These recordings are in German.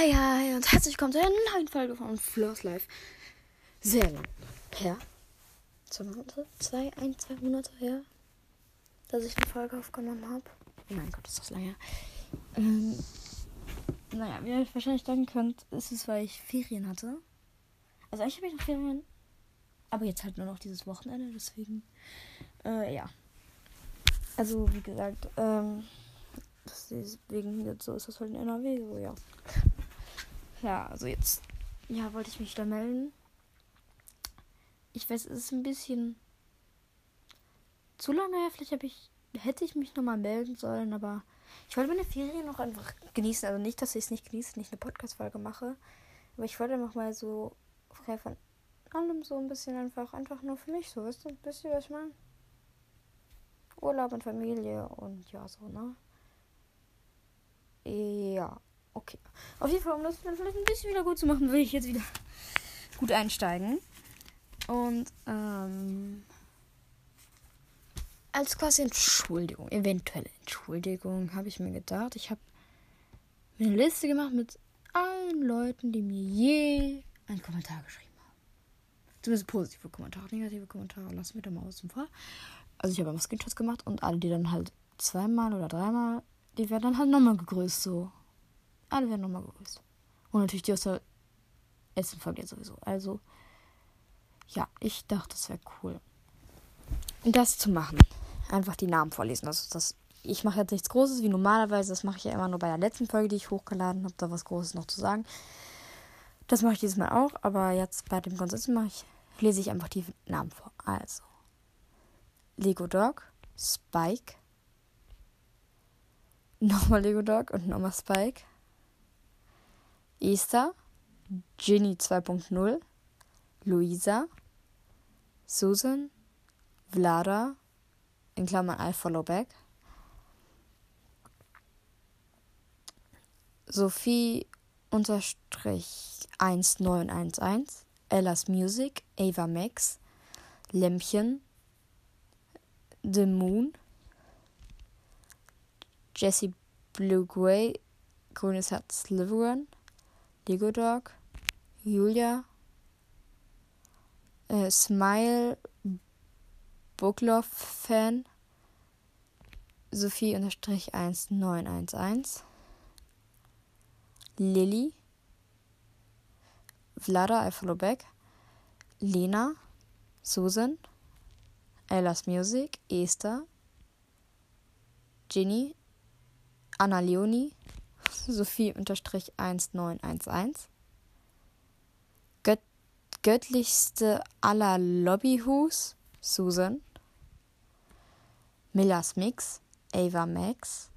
Hey, hi und herzlich willkommen zu einer neuen Folge von Flows Life. Sehr lang her. Zwei Monate? Zwei, ein, zwei Monate her, dass ich eine Folge aufgenommen habe. Oh mein Gott, ist das lange. Ähm, naja, wie ihr euch wahrscheinlich denken könnt, ist es, weil ich Ferien hatte. Also eigentlich habe ich noch Ferien, aber jetzt halt nur noch dieses Wochenende, deswegen, äh, ja. Also, wie gesagt, ähm, deswegen jetzt so ist das halt in NRW, so, ja. Ja, also jetzt, ja, wollte ich mich da melden. Ich weiß, es ist ein bisschen zu lange her. Vielleicht ich, hätte ich mich nochmal melden sollen, aber ich wollte meine Ferien noch einfach genießen. Also nicht, dass ich es nicht genieße, nicht eine Podcast-Folge mache. Aber ich wollte einfach mal so frei von allem so ein bisschen einfach, einfach nur für mich so, weißt du, ein bisschen, was ich meine? Urlaub und Familie und ja, so, ne? Ja. Okay. Auf jeden Fall, um das vielleicht ein bisschen wieder gut zu machen, will ich jetzt wieder gut einsteigen. Und ähm, als quasi Entschuldigung, eventuelle Entschuldigung, habe ich mir gedacht, ich habe mir eine Liste gemacht mit allen Leuten, die mir je einen Kommentar geschrieben haben. Zumindest positive Kommentare, negative Kommentare lassen wir da mal aus dem Fall. Also ich habe immer Screenshots gemacht und alle, die dann halt zweimal oder dreimal, die werden dann halt nochmal gegrüßt so. Alle werden nochmal gegrüßt. Und natürlich die aus der Essen-Familie sowieso. Also, ja, ich dachte, das wäre cool. Das zu machen. Einfach die Namen vorlesen. Also das, ich mache jetzt nichts Großes wie normalerweise. Das mache ich ja immer nur bei der letzten Folge, die ich hochgeladen habe, da was Großes noch zu sagen. Das mache ich dieses Mal auch, aber jetzt bei dem Konsens mache ich, lese ich einfach die Namen vor. Also. Lego Dog, Spike, nochmal Lego Dog und nochmal Spike, Esther, Ginny 2.0, Luisa, Susan, Vlada, in Klammern I follow back, Sophie unterstrich 1911, Ellas Music, Ava Max, Lämpchen, The Moon, Jessie Blue Grey, Grünes Herz Slytherin, Lego Dog, Julia, äh, Smile, Booklove Fan, Sophie unterstrich 1911, Lilly, Vlada, I follow back, Lena, Susan, Ella's Music, Esther, Ginny, Anna Leonie, Sophie-1911. Gött göttlichste aller Lobbyhus, Susan. Millas Mix, Ava Max.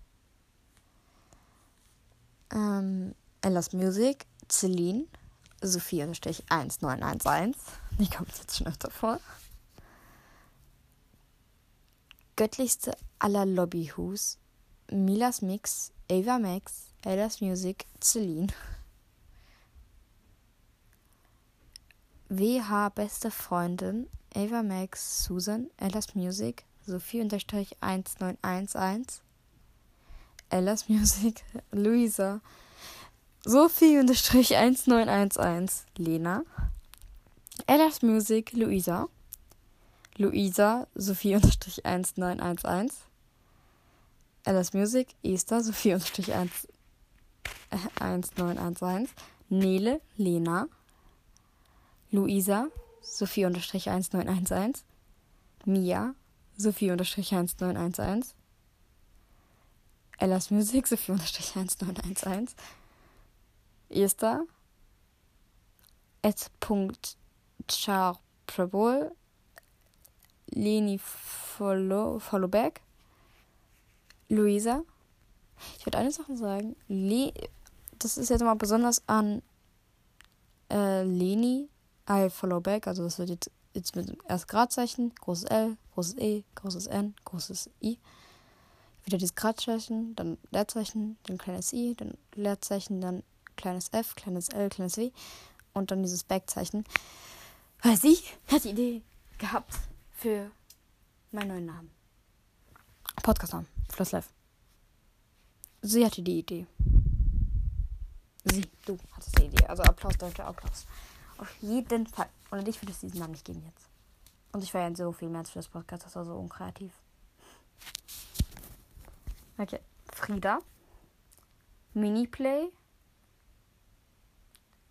Ähm, Ellas Music, Celine. Sophie-1911. Die kommt jetzt schon öfter vor. Göttlichste aller Lobbyhus, Milas Mix, Ava Max, Ella's Music, Celine. WH Beste Freundin, Ava Max, Susan, Ella's Music, Sophie-1911, Ella's Music, Luisa, Sophie-1911, Lena, Ella's Music, Luisa, Luisa, Sophie-1911, Ella's Music, Esther, Sophie-1911, 1911, Nele, Lena, Luisa, Sophie-1911, Mia, Sophie-1911, Ella's Music, Sophie-1911, Esther, Ed.charprabol, Leni Follow, Followback, Luisa. Ich würde eine Sache sagen. Le das ist jetzt mal besonders an äh, Leni, I follow back. Also das wird jetzt, jetzt mit erst Gradzeichen, großes L, großes E, großes N, großes I. Wieder dieses Gradzeichen, dann Leerzeichen, dann kleines I, dann Leerzeichen, dann kleines F, kleines L, kleines W und dann dieses Backzeichen. Weil sie hat die Idee gehabt für meinen neuen Namen. Podcast-Namen. Floss. Sie hatte die Idee. Sie, du hattest die Idee. Also Applaus, deutscher Applaus. Auf jeden Fall. Und ich würde es diesen Namen nicht geben jetzt. Und ich feiere so viel mehr für das Podcast. Das war so unkreativ. Okay. Frieda. Miniplay.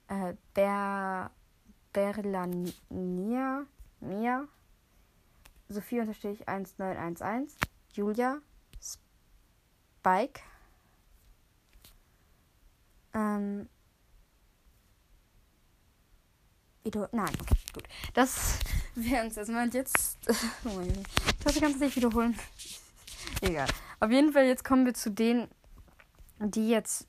Äh, Ber Berlania. Mia. Sophie unterstrich 1911. Julia. Spike. Ähm. Nein, okay, gut. Das wäre uns erstmal jetzt. Oh ich dachte, kannst du nicht wiederholen. Egal. Auf jeden Fall, jetzt kommen wir zu denen, die jetzt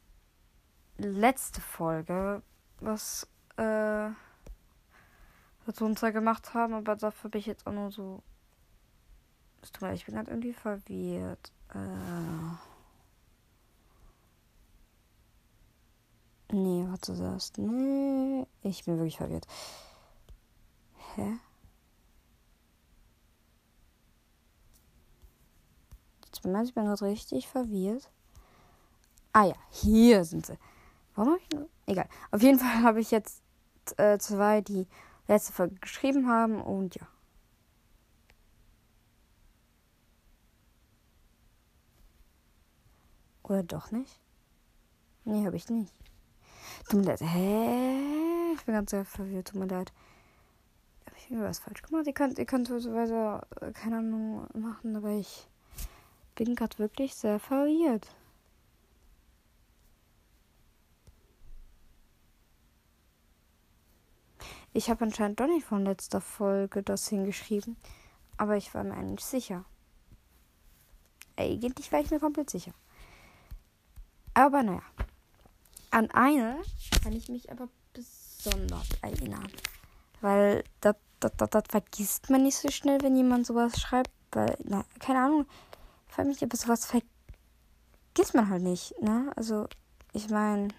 letzte Folge was äh, dazu uns gemacht haben, aber dafür bin ich jetzt auch nur so. Es ich bin halt irgendwie verwirrt. Äh. Nee, warte das. Nee, ich bin wirklich verwirrt. Hä? Jetzt bin ich bin gerade richtig verwirrt. Ah ja, hier sind sie. Warum habe ich. Egal. Auf jeden Fall habe ich jetzt äh, zwei, die letzte Folge geschrieben haben und ja. Oder doch nicht? Nee, habe ich nicht. Tut mir leid. Hä? Ich bin ganz sehr verwirrt. Tut mir leid. Habe ich irgendwas falsch gemacht? Ihr könnt, ihr könnt so äh, keine Ahnung, machen, aber ich bin gerade wirklich sehr verwirrt. Ich habe anscheinend doch nicht von letzter Folge das hingeschrieben, aber ich war mir eigentlich sicher. Eigentlich war ich mir komplett sicher. Aber naja. An eine kann ich mich aber besonders erinnern. Weil das, das, das, das vergisst man nicht so schnell, wenn jemand sowas schreibt. Weil, na, keine Ahnung. Ich frage mich, aber sowas vergisst man halt nicht, ne? Also, ich meine,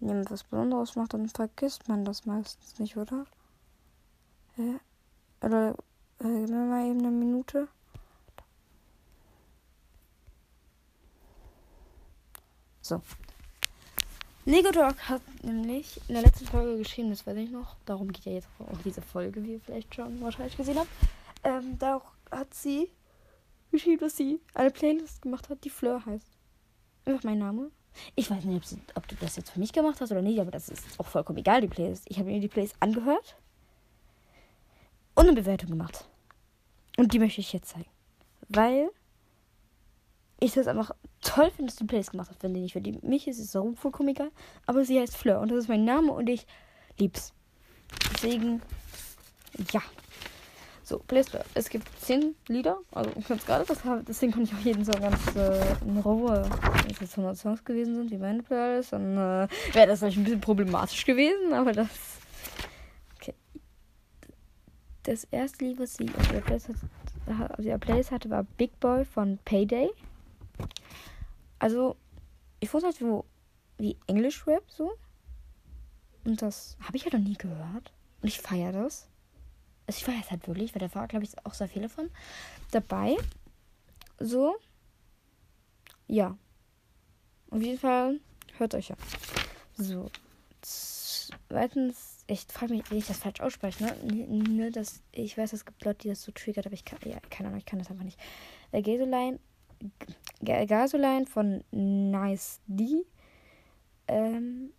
wenn jemand was Besonderes macht, dann vergisst man das meistens nicht, oder? Ja? Oder, äh, gib mir mal eben eine Minute. So. Lego Dog hat nämlich in der letzten Folge geschrieben, das weiß ich noch, darum geht ja jetzt auch diese Folge, wie ihr vielleicht schon wahrscheinlich gesehen habt. Ähm, da hat sie geschrieben, dass sie eine Playlist gemacht hat, die Fleur heißt. Einfach mein Name. Ich weiß nicht, ob, sie, ob, du das jetzt für mich gemacht hast oder nicht, aber das ist auch vollkommen egal, die Playlist. Ich habe mir die Playlist angehört und eine Bewertung gemacht. Und die möchte ich jetzt zeigen. Weil ich das einfach toll finde, dass du Plays gemacht hast, wenn die für die. Mich ist es so vollkommen egal. Aber sie heißt Fleur und das ist mein Name und ich lieb's. Deswegen, ja. So, Plays Fleur. Es gibt zehn Lieder, also ganz gerade, das hab, deswegen kann ich auch jeden Song ganz äh, in Ruhe, wenn es jetzt 100 Songs gewesen sind, wie meine Playlist, dann äh, wäre das natürlich ein bisschen problematisch gewesen, aber das. Okay. Das erste Lied, was sie auf der Playlist hatte, war Big Boy von Payday. Also, ich wusste halt so wie Englisch-Rap so. Und das habe ich halt noch nie gehört. Und ich feiere das. Also ich feiere es halt wirklich, weil da war, glaube ich, auch sehr viele von dabei. So. Ja. Auf jeden Fall hört euch ja. So. Zweitens, ich frage mich, wie ich das falsch ausspreche, ne? ne das, ich weiß, es gibt Leute, die das so triggert, aber ich kann, ja, keine Ahnung, ich kann das einfach nicht. Äh, Gasoline Gasoline von Nice D. Ähm,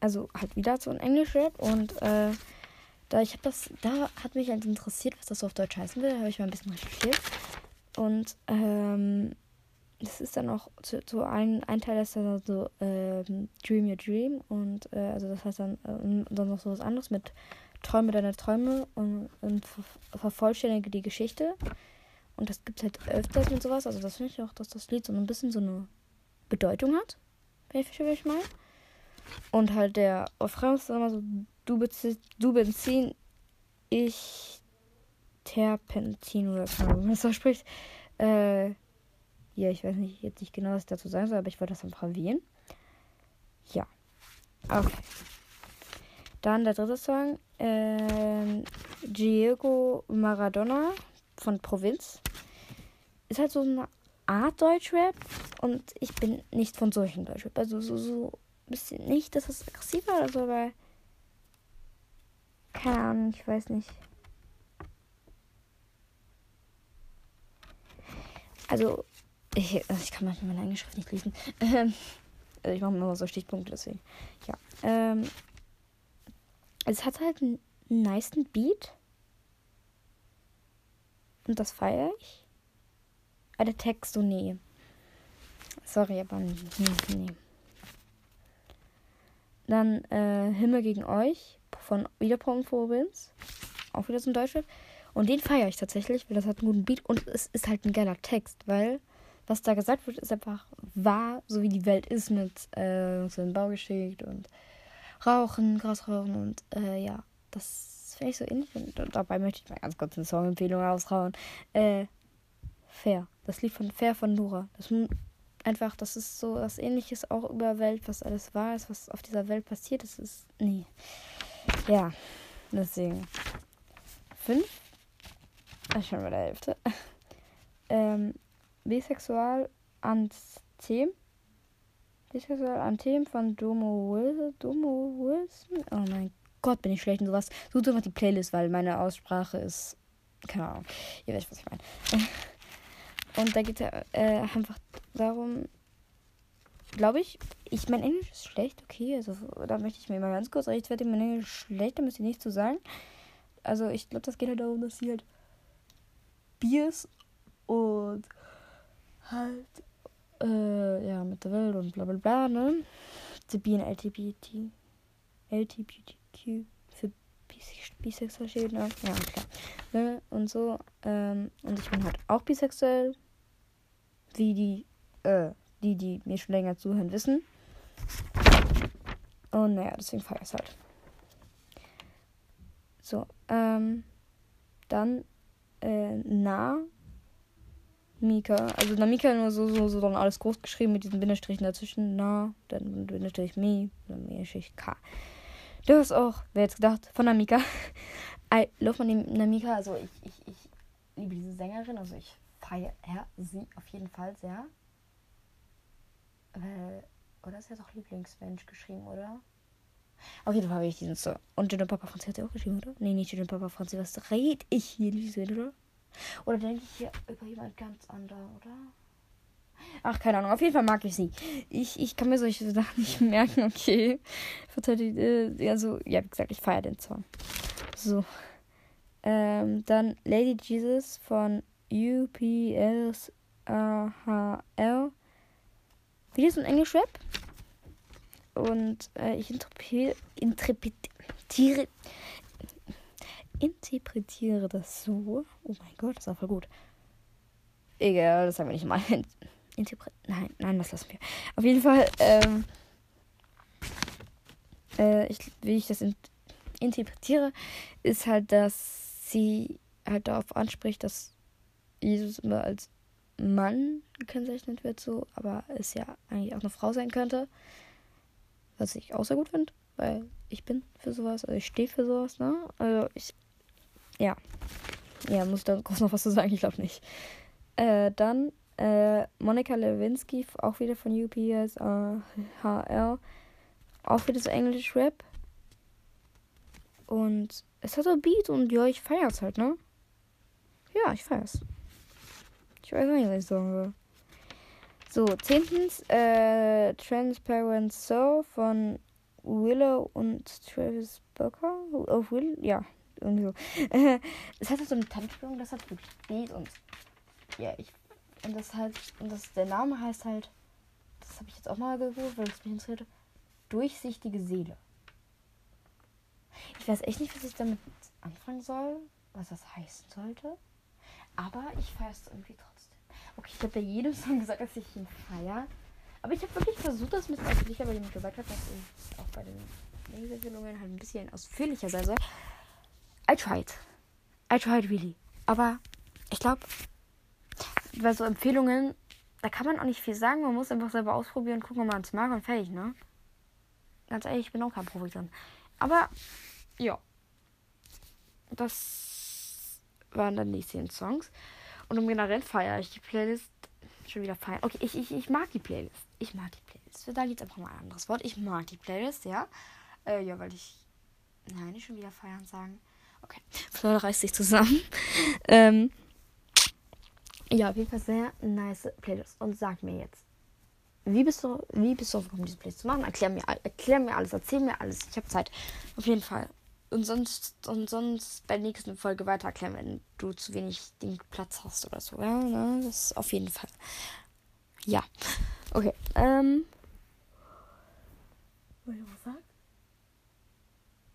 also halt wieder so ein Englisch-Rap und äh, da ich habe das, da hat mich halt interessiert, was das so auf Deutsch heißen will, habe ich mal ein bisschen recherchiert. Und ähm, das ist dann auch zu, zu ein, ein Teil ist dann so ähm, Dream Your Dream und äh, also das heißt dann äh, dann noch so was anderes mit Träume deine Träume und, und ver vervollständige die Geschichte und das gibt es halt öfters mit sowas. Also das finde ich auch, dass das Lied so ein bisschen so eine Bedeutung hat. Wenn ich, ich meine. Und halt der Refrain ist immer so, du, Benzin, du Benzin, ich Terpentin oder Ahnung, wie man so spricht. Äh, ja, ich weiß nicht jetzt nicht genau, was ich dazu sagen soll, aber ich wollte das einfach erwähnen. Ja. Okay. Dann der dritte Song. Ähm, Diego Maradona von Provinz. Ist halt so ein Art Deutschrap und ich bin nicht von solchen Deutschrap. Also so, so ein bisschen nicht, dass es aggressiv war oder so, aber keine Ahnung, ich weiß nicht. Also, ich, also ich kann manchmal meine eigene Schrift nicht lesen. Ähm, also ich mache immer so Stichpunkte, deswegen. Ja. Ähm, es hat halt einen nice Beat. Und das feiere ich. Aber der Text so nee. Sorry, aber nee. nee. Dann äh, Himmel gegen euch von wieder Provinz. Auch wieder ein Deutschrap. Und den feiere ich tatsächlich, weil das hat einen guten Beat und es ist halt ein geiler Text, weil was da gesagt wird, ist einfach wahr, so wie die Welt ist mit äh, so einem Baugeschicht und Rauchen, Gras rauchen und äh, ja, das finde ich so ähnlich. Und dabei möchte ich mal ganz kurz eine Songempfehlung raushauen. Äh, Fair. Das Lied von Fair von Nora. Das einfach, das ist so was ähnliches auch über Welt, was alles wahr ist, was auf dieser Welt passiert. Das ist. Nee. Ja. Deswegen. Fünf. Ah, schon bei der Hälfte. ähm, Bisexual Anthem. Bisexual Anthem von Domo Wilson. Domo Wilson? Oh mein Gott, bin ich schlecht in sowas. Sucht einfach die Playlist, weil meine Aussprache ist. Keine Ahnung. Ihr wisst, was ich meine. Und da geht es äh, einfach darum, glaube ich, ich mein Englisch ist schlecht, okay, also da möchte ich mir mal ganz kurz rechtfertigen, mein Englisch ist schlecht, da müsst ihr nichts zu sagen. Also ich glaube, das geht halt darum, dass sie halt Biers und halt äh, ja mit der Welt und bla bla bla, ne? The Be LGBT LGBTQ für bisexuell steht, ne? Ja, klar. Ne? Und so. Ähm, und ich bin halt auch bisexuell. Wie die, äh, die, die mir schon länger zuhören, wissen. Und naja, deswegen feiere ich halt. So, ähm, dann, äh, na, Mika. Also na Mika nur so, so, so dann alles groß geschrieben mit diesen Bindestrichen dazwischen. Na, dann Bindestrich Mi, dann Bindestrich K. Du hast auch, wer jetzt gedacht, von Namika. I love my Namika. Also ich, ich, ich liebe diese Sängerin. Also ich feiere sie auf jeden Fall sehr. Weil, oder ist ja doch Lieblingsmensch geschrieben, oder? Auf jeden Fall habe ich diesen Song. Und Jenna Papa Franzi hat sie auch geschrieben, oder? Nee, nicht Jenna Papa Franzi. Was rede ich hier, oder? Oder denke ich hier über jemand ganz anderen, oder? Ach, keine Ahnung. Auf jeden Fall mag ich sie. Ich, ich kann mir solche Sachen nicht merken, okay. Äh, also, ja, wie gesagt, ich feiere den Song. So. Ähm, dann Lady Jesus von UPS AHL. Wieder so ein Englisch-Rap. Und äh, ich interpretiere, interpretiere, interpretiere das so. Oh mein Gott, das ist auch voll gut. Egal, das sagen wir nicht mal. Interpret nein, nein, das lassen wir. Auf jeden Fall, ähm, äh, ich, wie ich das in interpretiere, ist halt, dass sie halt darauf anspricht, dass Jesus immer als Mann gekennzeichnet wird, so, aber es ja eigentlich auch eine Frau sein könnte. Was ich auch sehr gut finde, weil ich bin für sowas, also ich stehe für sowas, ne? Also ich, ja. Ja, muss ich da groß noch was zu sagen? Ich glaube nicht. Äh, dann äh, Monika Lewinsky, auch wieder von UPS äh, HR. Auch wieder so Englisch Rap. Und es hat ein Beat und ja, ich feier's halt, ne? Ja, ich feier's. Ich weiß nicht, was ich sagen will. So, zehntens, äh, Transparent Soul von Willow und Travis Booker. Auf Will, ja, irgendwie so. es hat so eine Tanzspielung, das hat wirklich Beat und ja, ich und das halt, und das, der Name heißt halt, das habe ich jetzt auch mal gegoogelt, weil es mich interessiert, durchsichtige Seele. Ich weiß echt nicht, was ich damit anfangen soll, was das heißen sollte. Aber ich feiere es irgendwie trotzdem. Okay, ich habe bei jedem Song gesagt, dass ich ihn feiere. Aber ich habe wirklich versucht, das bisschen ausführlicher, weil jemand gesagt hat, dass ich auch bei den Lesebildungen halt ein bisschen ausführlicher sein soll. I tried. I tried really. Aber ich glaube, bei so Empfehlungen, da kann man auch nicht viel sagen. Man muss einfach selber ausprobieren, gucken, ob man es mag und fertig, ne? Ganz ehrlich, ich bin auch kein Profi drin. Aber, ja. Das waren dann die 10 Songs. Und um generell feiere ich die Playlist Schon wieder feiern. Okay, ich, ich, ich mag die Playlist. Ich mag die Playlist. Da gibt es einfach mal ein anderes Wort. Ich mag die Playlist, ja. Äh, ja, weil ich. Nein, nicht schon wieder feiern sagen. Okay. Flora reißt sich zusammen. ähm, ja, auf jeden Fall sehr nice Playlist. Und sag mir jetzt, wie bist du, wie bist du gekommen, diese Playlist zu machen? Erklär mir, erklär mir alles, erzähl mir alles. Ich habe Zeit. Auf jeden Fall. Und sonst, und sonst bei der nächsten Folge weiter erklären, wenn du zu wenig den Platz hast oder so. Ja, ne? Das ist auf jeden Fall. Ja. Okay. Ähm. Wollte ich was sagen?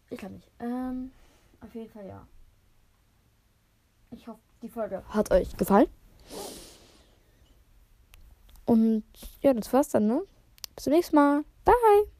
Ich glaube nicht. Ähm. Auf jeden Fall ja. Ich hoffe, die Folge hat euch gefallen. Und ja, das war's dann, ne? Bis zum nächsten Mal. Bye.